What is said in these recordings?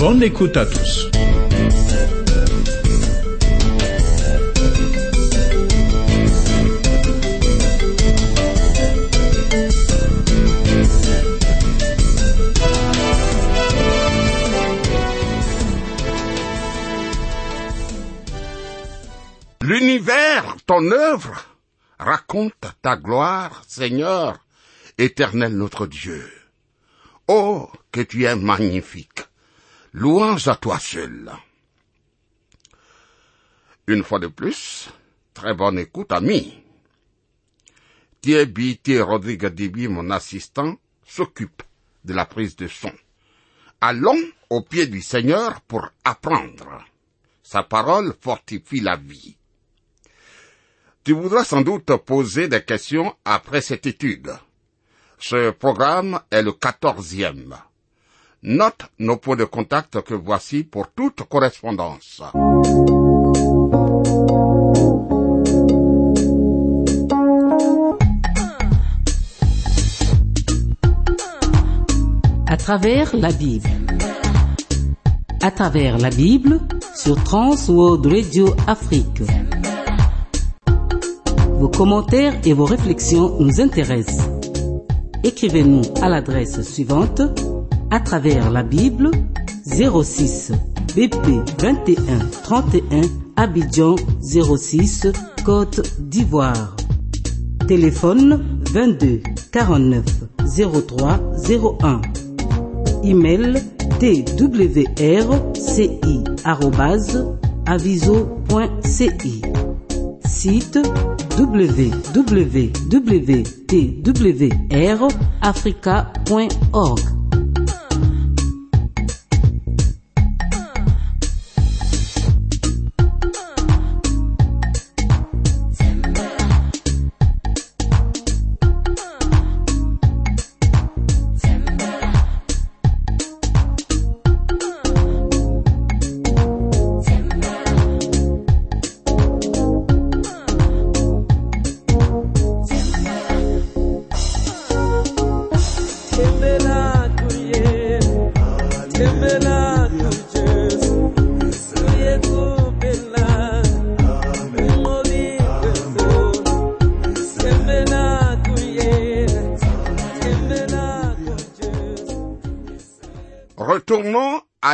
Bonne écoute à tous. L'univers, ton œuvre, raconte ta gloire, Seigneur, éternel notre Dieu. Oh, que tu es magnifique. Louange à toi seul. Une fois de plus, très bonne écoute, ami. Thierry. Rodrigue Dibi, mon assistant, s'occupe de la prise de son. Allons au pied du Seigneur pour apprendre. Sa parole fortifie la vie. Tu voudras sans doute poser des questions après cette étude. Ce programme est le quatorzième. Note nos points de contact que voici pour toute correspondance. À travers la Bible. À travers la Bible sur Trans World Radio Afrique. Vos commentaires et vos réflexions nous intéressent. Écrivez-nous à l'adresse suivante à travers la Bible 06 BP 21 31 Abidjan 06 Côte d'Ivoire. Téléphone 22 49 03 01. Email twrci@aviso.ci. Site www.twrafrica.org.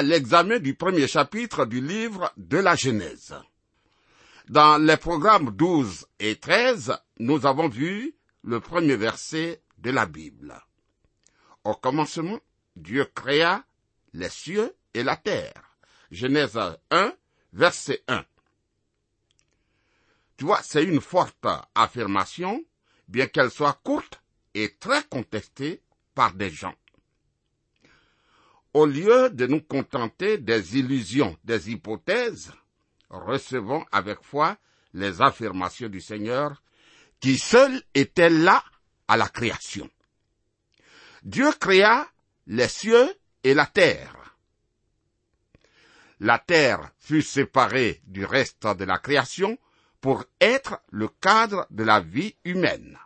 l'examen du premier chapitre du livre de la Genèse. Dans les programmes 12 et 13, nous avons vu le premier verset de la Bible. Au commencement, Dieu créa les cieux et la terre. Genèse 1, verset 1. Tu vois, c'est une forte affirmation, bien qu'elle soit courte et très contestée par des gens. Au lieu de nous contenter des illusions, des hypothèses, recevons avec foi les affirmations du Seigneur qui seul était là à la création. Dieu créa les cieux et la terre. La terre fut séparée du reste de la création pour être le cadre de la vie humaine.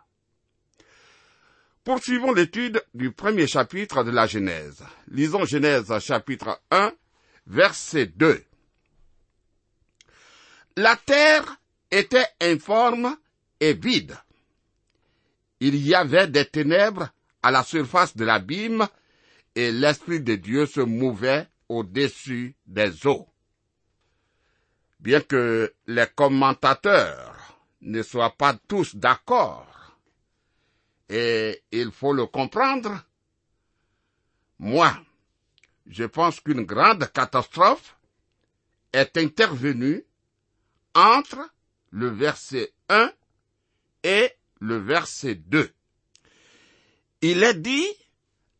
Poursuivons l'étude du premier chapitre de la Genèse. Lisons Genèse chapitre 1, verset 2. La terre était informe et vide. Il y avait des ténèbres à la surface de l'abîme et l'Esprit de Dieu se mouvait au-dessus des eaux. Bien que les commentateurs ne soient pas tous d'accord, et il faut le comprendre. Moi, je pense qu'une grande catastrophe est intervenue entre le verset 1 et le verset 2. Il est dit,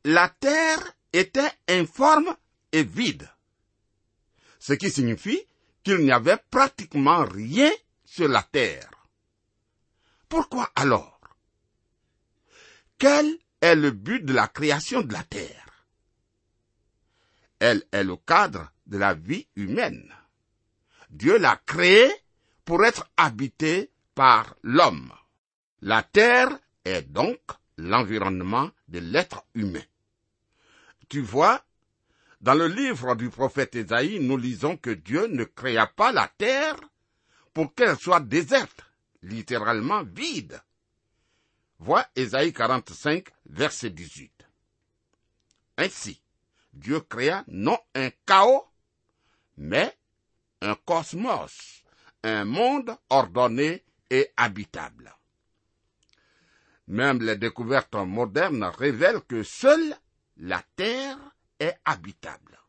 la terre était informe et vide. Ce qui signifie qu'il n'y avait pratiquement rien sur la terre. Pourquoi alors? Quel est le but de la création de la terre? Elle est le cadre de la vie humaine. Dieu l'a créée pour être habitée par l'homme. La terre est donc l'environnement de l'être humain. Tu vois, dans le livre du prophète Ésaïe, nous lisons que Dieu ne créa pas la terre pour qu'elle soit déserte, littéralement vide. Vois Ésaïe 45, verset 18. Ainsi, Dieu créa non un chaos, mais un cosmos, un monde ordonné et habitable. Même les découvertes modernes révèlent que seule la Terre est habitable.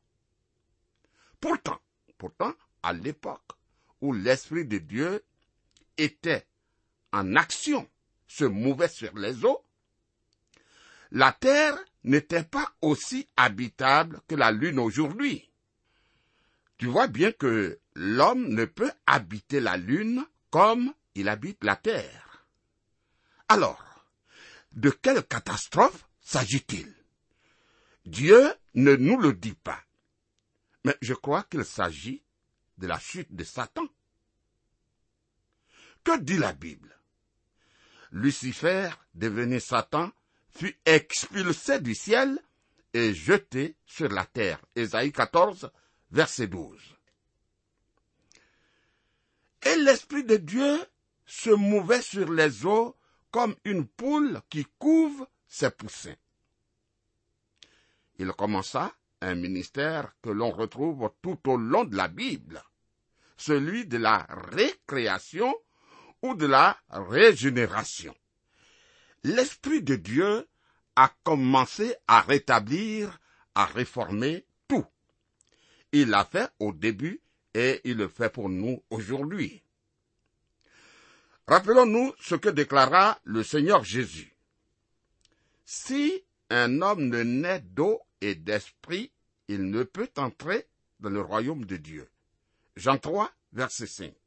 Pourtant, pourtant, à l'époque où l'Esprit de Dieu était en action, se mouvait sur les eaux, la Terre n'était pas aussi habitable que la Lune aujourd'hui. Tu vois bien que l'homme ne peut habiter la Lune comme il habite la Terre. Alors, de quelle catastrophe s'agit-il? Dieu ne nous le dit pas. Mais je crois qu'il s'agit de la chute de Satan. Que dit la Bible? Lucifer, devenu Satan, fut expulsé du ciel et jeté sur la terre. Ésaïe 14, verset 12. Et l'Esprit de Dieu se mouvait sur les eaux comme une poule qui couve ses poussins. Il commença un ministère que l'on retrouve tout au long de la Bible, celui de la récréation ou de la régénération. L'Esprit de Dieu a commencé à rétablir, à réformer tout. Il l'a fait au début et il le fait pour nous aujourd'hui. Rappelons-nous ce que déclara le Seigneur Jésus. Si un homme ne naît d'eau et d'esprit, il ne peut entrer dans le royaume de Dieu. Jean 3, verset 5.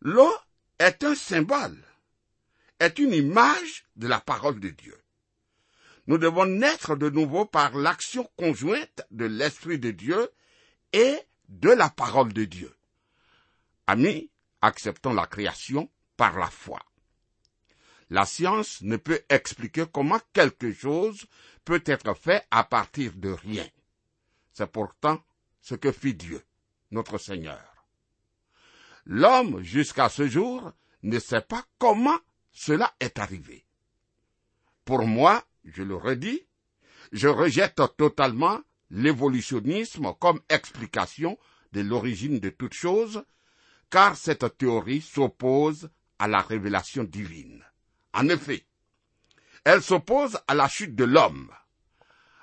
L'eau est un symbole, est une image de la parole de Dieu. Nous devons naître de nouveau par l'action conjointe de l'Esprit de Dieu et de la parole de Dieu. Amis, acceptons la création par la foi. La science ne peut expliquer comment quelque chose peut être fait à partir de rien. C'est pourtant ce que fit Dieu, notre Seigneur. L'homme, jusqu'à ce jour, ne sait pas comment cela est arrivé. Pour moi, je le redis, je rejette totalement l'évolutionnisme comme explication de l'origine de toute chose, car cette théorie s'oppose à la révélation divine. En effet, elle s'oppose à la chute de l'homme,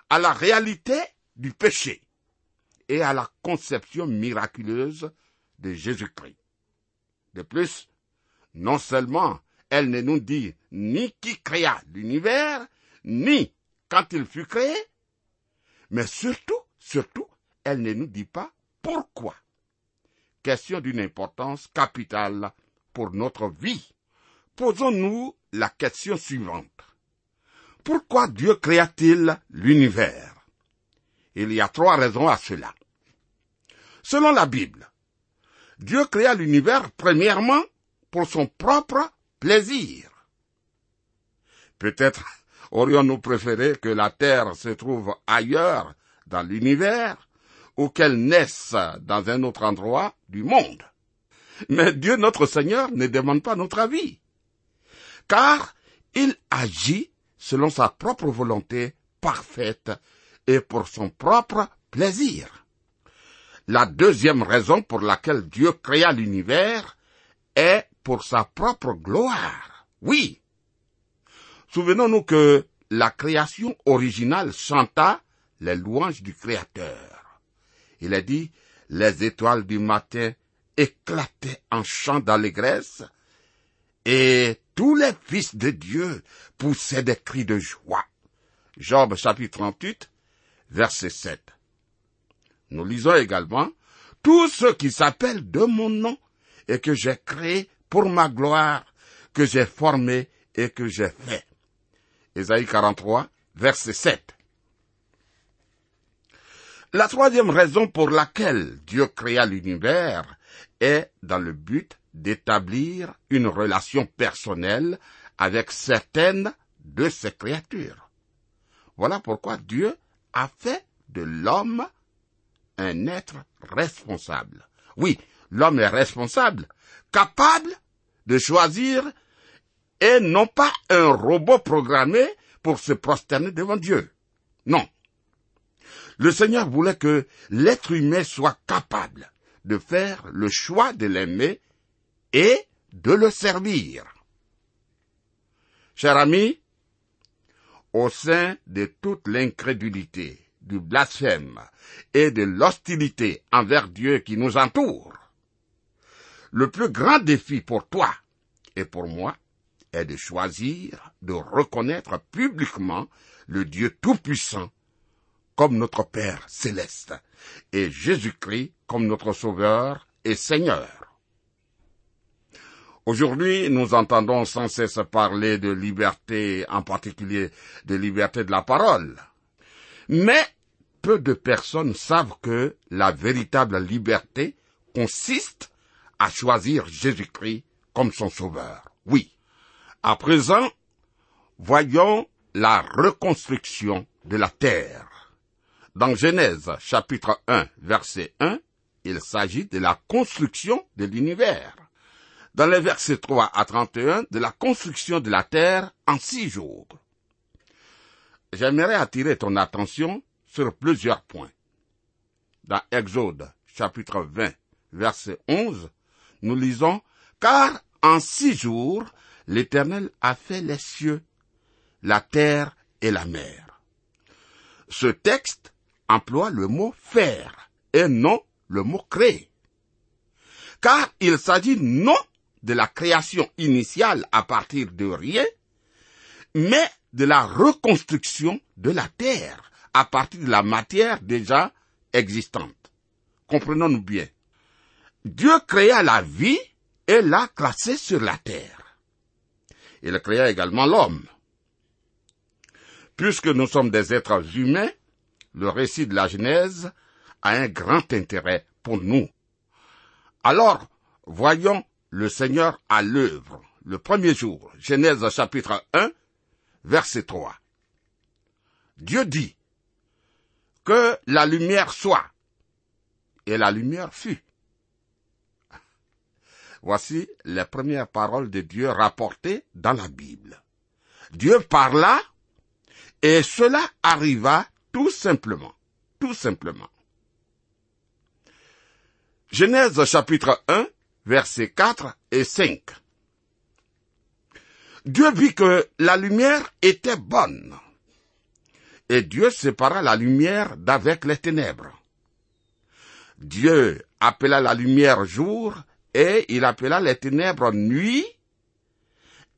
à la réalité du péché et à la conception miraculeuse de Jésus-Christ. De plus, non seulement elle ne nous dit ni qui créa l'univers, ni quand il fut créé, mais surtout, surtout, elle ne nous dit pas pourquoi. Question d'une importance capitale pour notre vie. Posons-nous la question suivante. Pourquoi Dieu créa-t-il l'univers? Il y a trois raisons à cela. Selon la Bible, Dieu créa l'univers premièrement pour son propre plaisir. Peut-être aurions-nous préféré que la Terre se trouve ailleurs dans l'univers ou qu'elle naisse dans un autre endroit du monde. Mais Dieu notre Seigneur ne demande pas notre avis, car il agit selon sa propre volonté parfaite et pour son propre plaisir. La deuxième raison pour laquelle Dieu créa l'univers est pour sa propre gloire. Oui, Souvenons-nous que la création originale chanta les louanges du Créateur. Il a dit, les étoiles du matin éclataient en chant d'allégresse, et tous les fils de Dieu poussaient des cris de joie. Job chapitre 38, verset 7. Nous lisons également, tous ceux qui s'appellent de mon nom et que j'ai créé pour ma gloire, que j'ai formé et que j'ai fait. Ésaïe 43, verset 7. La troisième raison pour laquelle Dieu créa l'univers est dans le but d'établir une relation personnelle avec certaines de ses créatures. Voilà pourquoi Dieu a fait de l'homme un être responsable. Oui, l'homme est responsable, capable de choisir et non pas un robot programmé pour se prosterner devant Dieu. Non. Le Seigneur voulait que l'être humain soit capable de faire le choix de l'aimer et de le servir. Cher ami, au sein de toute l'incrédulité, du blasphème et de l'hostilité envers Dieu qui nous entoure, le plus grand défi pour toi et pour moi est de choisir de reconnaître publiquement le Dieu Tout-Puissant comme notre Père céleste et Jésus-Christ comme notre Sauveur et Seigneur. Aujourd'hui, nous entendons sans cesse parler de liberté, en particulier de liberté de la parole. Mais peu de personnes savent que la véritable liberté consiste à choisir Jésus-Christ comme son sauveur. Oui. À présent, voyons la reconstruction de la terre. Dans Genèse chapitre 1 verset 1, il s'agit de la construction de l'univers. Dans les versets 3 à 31, de la construction de la terre en six jours. J'aimerais attirer ton attention sur plusieurs points. Dans Exode chapitre 20 verset 11, nous lisons, Car en six jours, l'Éternel a fait les cieux, la terre et la mer. Ce texte emploie le mot faire et non le mot créer. Car il s'agit non de la création initiale à partir de rien, mais de la reconstruction de la terre à partir de la matière déjà existante. Comprenons-nous bien. Dieu créa la vie et l'a classée sur la terre. Il créa également l'homme. Puisque nous sommes des êtres humains, le récit de la Genèse a un grand intérêt pour nous. Alors, voyons le Seigneur à l'œuvre, le premier jour, Genèse chapitre 1, verset 3. Dieu dit, que la lumière soit, et la lumière fut. Voici les premières paroles de Dieu rapportées dans la Bible. Dieu parla, et cela arriva tout simplement, tout simplement. Genèse chapitre 1, versets 4 et 5. Dieu vit que la lumière était bonne. Et Dieu sépara la lumière d'avec les ténèbres. Dieu appela la lumière jour et il appela les ténèbres nuit.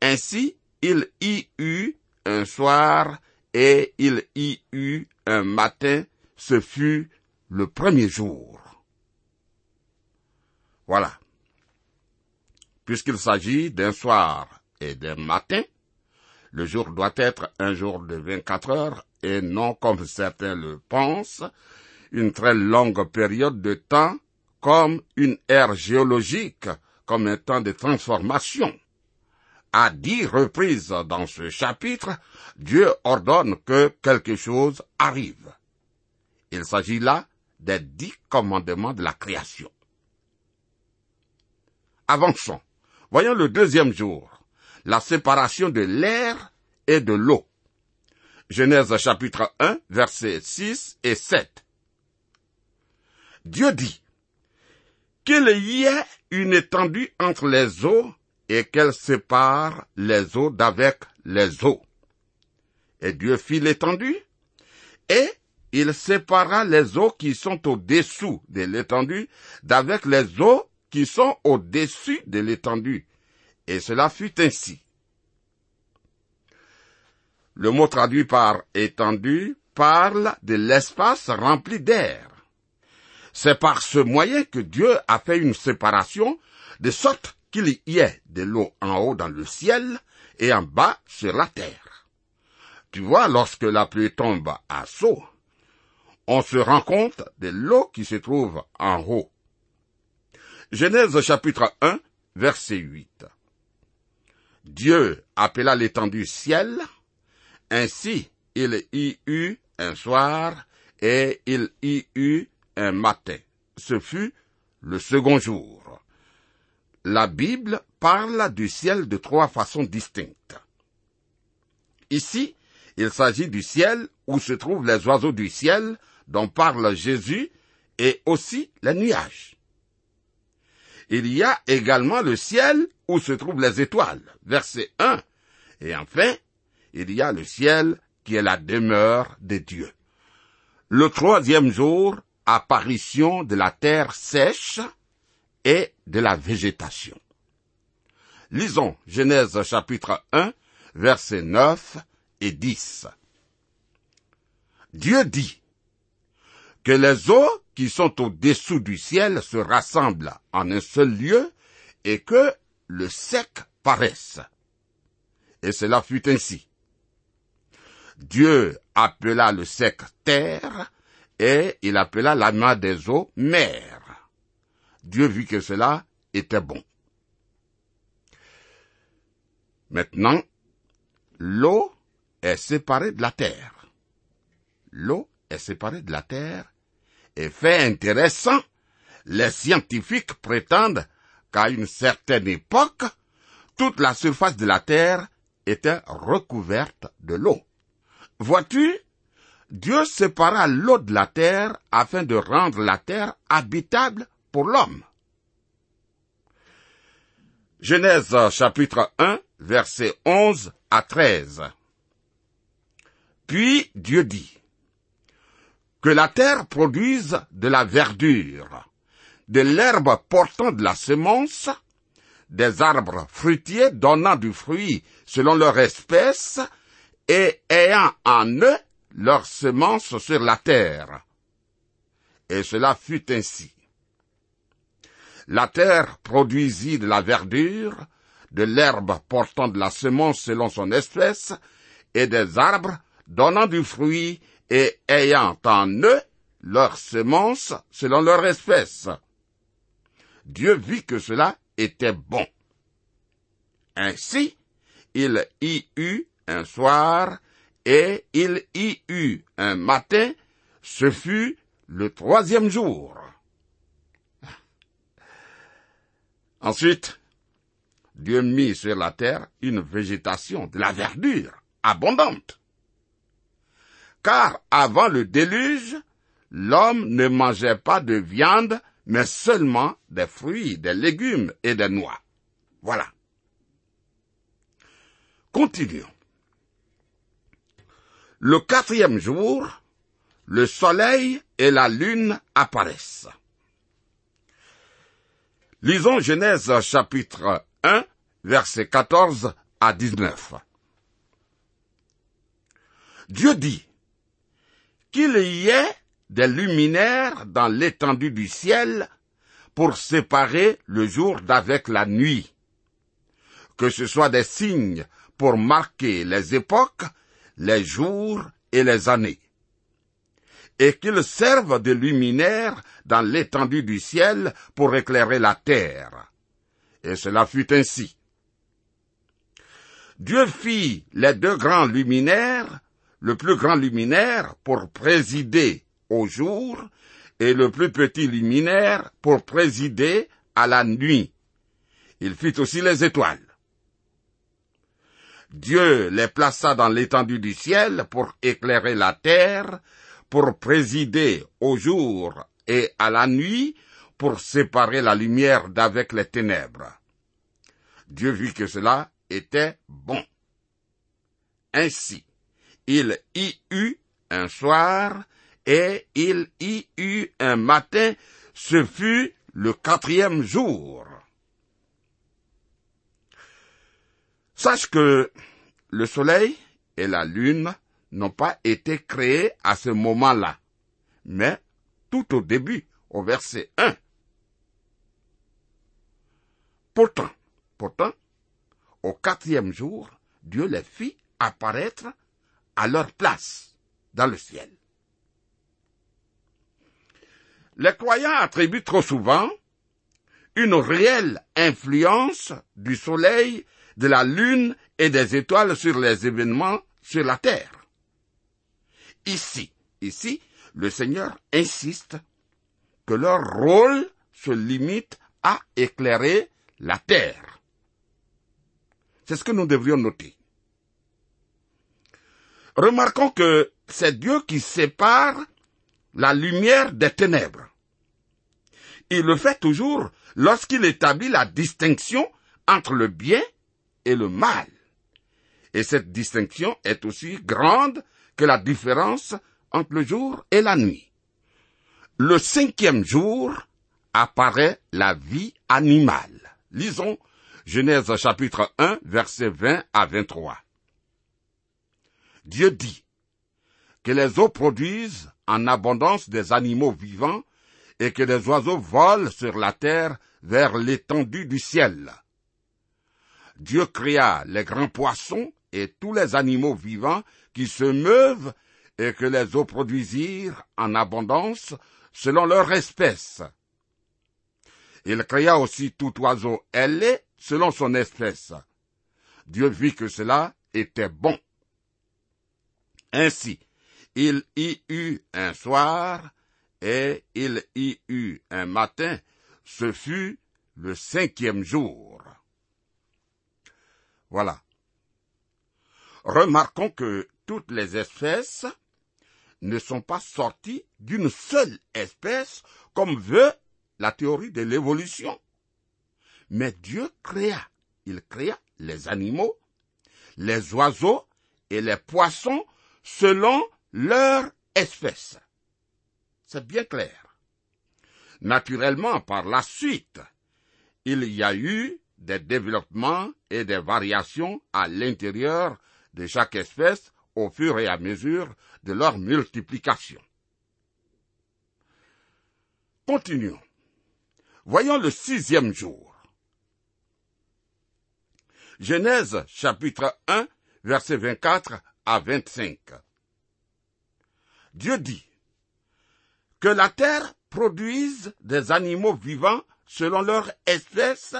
Ainsi, il y eut un soir et il y eut un matin, ce fut le premier jour. Voilà. Puisqu'il s'agit d'un soir et d'un matin, le jour doit être un jour de 24 heures et non, comme certains le pensent, une très longue période de temps comme une ère géologique, comme un temps de transformation. À dix reprises dans ce chapitre, Dieu ordonne que quelque chose arrive. Il s'agit là des dix commandements de la création. Avançons. Voyons le deuxième jour, la séparation de l'air et de l'eau. Genèse chapitre 1, versets 6 et 7. Dieu dit, qu'il y ait une étendue entre les eaux et qu'elle sépare les eaux d'avec les eaux. Et Dieu fit l'étendue, et il sépara les eaux qui sont au-dessous de l'étendue d'avec les eaux qui sont au-dessus de l'étendue. Et cela fut ainsi. Le mot traduit par étendue parle de l'espace rempli d'air. C'est par ce moyen que Dieu a fait une séparation, de sorte qu'il y ait de l'eau en haut dans le ciel et en bas sur la terre. Tu vois, lorsque la pluie tombe à saut, on se rend compte de l'eau qui se trouve en haut. Genèse chapitre 1, verset 8. Dieu appela l'étendue ciel, ainsi il y eut un soir et il y eut un matin. Ce fut le second jour. La Bible parle du ciel de trois façons distinctes. Ici, il s'agit du ciel où se trouvent les oiseaux du ciel dont parle Jésus et aussi les nuages. Il y a également le ciel où se trouvent les étoiles, verset 1. Et enfin, il y a le ciel qui est la demeure de Dieu. Le troisième jour, apparition de la terre sèche et de la végétation. Lisons Genèse chapitre 1, versets 9 et 10. Dieu dit, que les eaux qui sont au-dessous du ciel se rassemblent en un seul lieu et que le sec paraisse. Et cela fut ainsi. Dieu appela le sec terre et il appela la des eaux mer. Dieu vit que cela était bon. Maintenant, l'eau est séparée de la terre. L'eau est séparée de la terre et intéressant, les scientifiques prétendent qu'à une certaine époque, toute la surface de la Terre était recouverte de l'eau. Vois-tu, Dieu sépara l'eau de la terre afin de rendre la terre habitable pour l'homme. Genèse chapitre 1, versets 11 à 13. Puis Dieu dit, que la terre produise de la verdure, de l'herbe portant de la semence, des arbres fruitiers donnant du fruit selon leur espèce et ayant en eux leur semence sur la terre. Et cela fut ainsi. La terre produisit de la verdure, de l'herbe portant de la semence selon son espèce, et des arbres donnant du fruit et ayant en eux leur semence selon leur espèce. Dieu vit que cela était bon. Ainsi, il y eut un soir et il y eut un matin, ce fut le troisième jour. Ensuite, Dieu mit sur la terre une végétation de la verdure abondante car avant le déluge, l'homme ne mangeait pas de viande, mais seulement des fruits, des légumes et des noix. Voilà. Continuons. Le quatrième jour, le soleil et la lune apparaissent. Lisons Genèse chapitre 1, versets 14 à 19. Dieu dit, qu'il y ait des luminaires dans l'étendue du ciel pour séparer le jour d'avec la nuit, que ce soit des signes pour marquer les époques, les jours et les années, et qu'ils servent de luminaires dans l'étendue du ciel pour éclairer la terre. Et cela fut ainsi. Dieu fit les deux grands luminaires le plus grand luminaire pour présider au jour et le plus petit luminaire pour présider à la nuit. Il fit aussi les étoiles. Dieu les plaça dans l'étendue du ciel pour éclairer la terre, pour présider au jour et à la nuit, pour séparer la lumière d'avec les ténèbres. Dieu vit que cela était bon. Ainsi, il y eut un soir et il y eut un matin, ce fut le quatrième jour. Sache que le soleil et la lune n'ont pas été créés à ce moment-là, mais tout au début, au verset 1. Pourtant, pourtant, au quatrième jour, Dieu les fit apparaître à leur place dans le ciel. Les croyants attribuent trop souvent une réelle influence du soleil, de la lune et des étoiles sur les événements sur la terre. Ici, ici, le Seigneur insiste que leur rôle se limite à éclairer la terre. C'est ce que nous devrions noter. Remarquons que c'est Dieu qui sépare la lumière des ténèbres. Il le fait toujours lorsqu'il établit la distinction entre le bien et le mal. Et cette distinction est aussi grande que la différence entre le jour et la nuit. Le cinquième jour apparaît la vie animale. Lisons Genèse chapitre 1, versets 20 à 23. Dieu dit que les eaux produisent en abondance des animaux vivants et que les oiseaux volent sur la terre vers l'étendue du ciel. Dieu créa les grands poissons et tous les animaux vivants qui se meuvent et que les eaux produisirent en abondance selon leur espèce. Il créa aussi tout oiseau ailé selon son espèce. Dieu vit que cela était bon. Ainsi, il y eut un soir et il y eut un matin, ce fut le cinquième jour. Voilà. Remarquons que toutes les espèces ne sont pas sorties d'une seule espèce comme veut la théorie de l'évolution. Mais Dieu créa, il créa les animaux, les oiseaux et les poissons selon leur espèce. C'est bien clair. Naturellement, par la suite, il y a eu des développements et des variations à l'intérieur de chaque espèce au fur et à mesure de leur multiplication. Continuons. Voyons le sixième jour. Genèse chapitre 1, verset 24 à 25. Dieu dit, que la terre produise des animaux vivants selon leur espèce,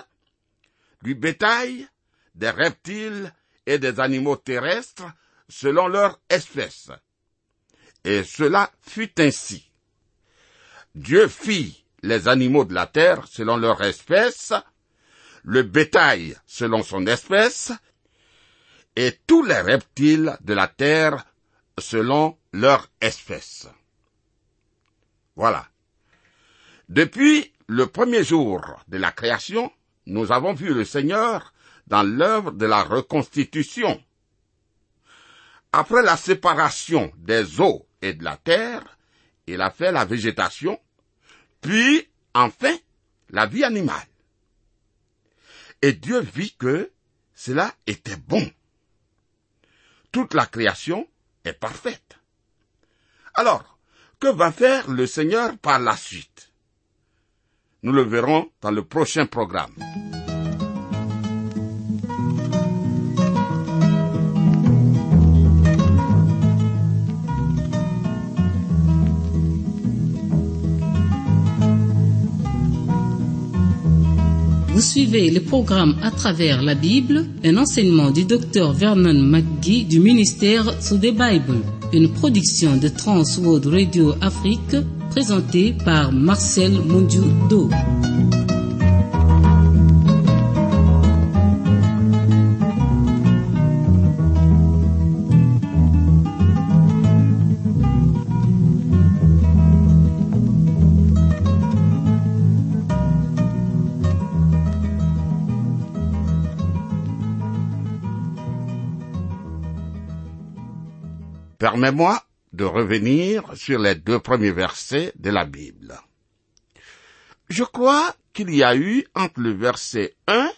du bétail, des reptiles et des animaux terrestres selon leur espèce. Et cela fut ainsi. Dieu fit les animaux de la terre selon leur espèce, le bétail selon son espèce, et tous les reptiles de la terre selon leur espèce. Voilà. Depuis le premier jour de la création, nous avons vu le Seigneur dans l'œuvre de la reconstitution. Après la séparation des eaux et de la terre, il a fait la végétation, puis, enfin, la vie animale. Et Dieu vit que cela était bon. Toute la création est parfaite. Alors, que va faire le Seigneur par la suite? Nous le verrons dans le prochain programme. Vous suivez le programme à travers la Bible, un enseignement du docteur Vernon McGee du ministère sous des Bible une production de Trans World Radio Afrique présentée par Marcel Mondiou-Do. Permets-moi de revenir sur les deux premiers versets de la Bible. Je crois qu'il y a eu entre le verset 1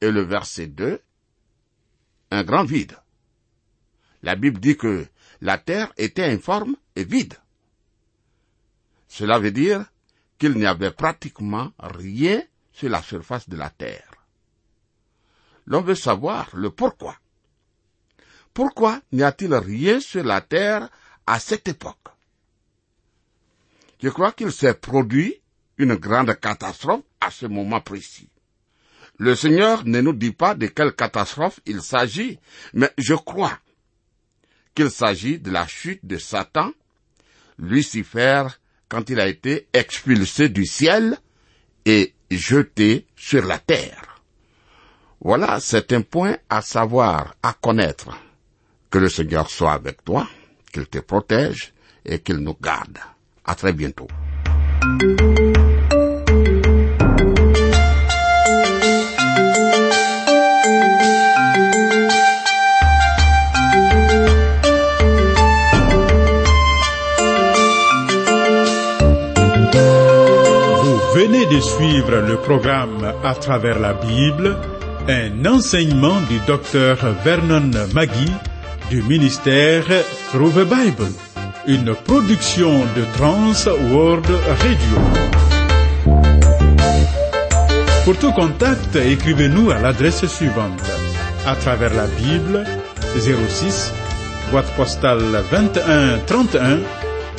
et le verset 2 un grand vide. La Bible dit que la terre était informe et vide. Cela veut dire qu'il n'y avait pratiquement rien sur la surface de la terre. L'on veut savoir le pourquoi. Pourquoi n'y a-t-il rien sur la terre à cette époque? Je crois qu'il s'est produit une grande catastrophe à ce moment précis. Le Seigneur ne nous dit pas de quelle catastrophe il s'agit, mais je crois qu'il s'agit de la chute de Satan, Lucifer, quand il a été expulsé du ciel et jeté sur la terre. Voilà, c'est un point à savoir, à connaître. Que le Seigneur soit avec toi, qu'il te protège et qu'il nous garde. À très bientôt. Vous venez de suivre le programme À travers la Bible, un enseignement du docteur Vernon Magui du ministère Through the Bible, une production de Trans World Radio. Pour tout contact, écrivez-nous à l'adresse suivante. À travers la Bible, 06, boîte postale 2131,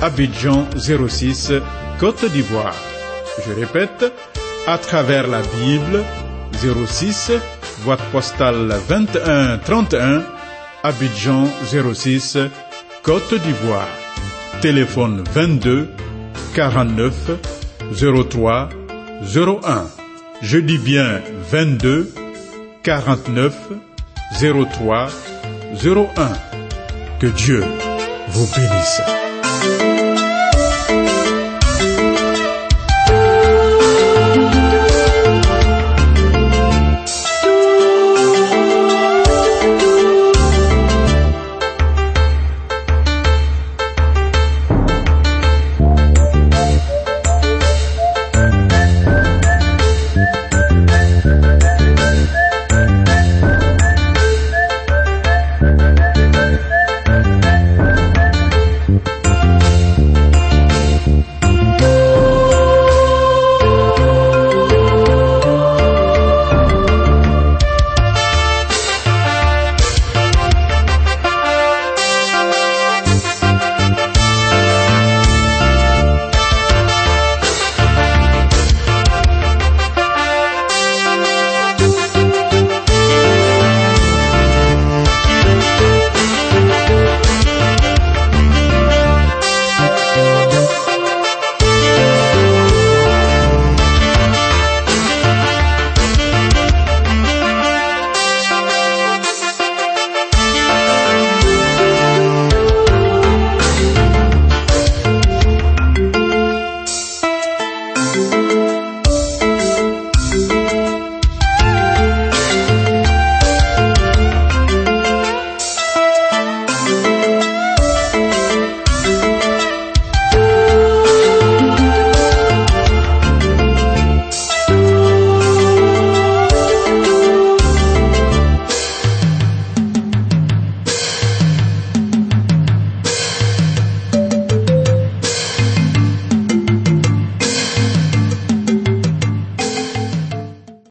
Abidjan 06, Côte d'Ivoire. Je répète, à travers la Bible, 06, boîte postale 2131, Abidjan 06, Côte d'Ivoire. Téléphone 22 49 03 01. Je dis bien 22 49 03 01. Que Dieu vous bénisse.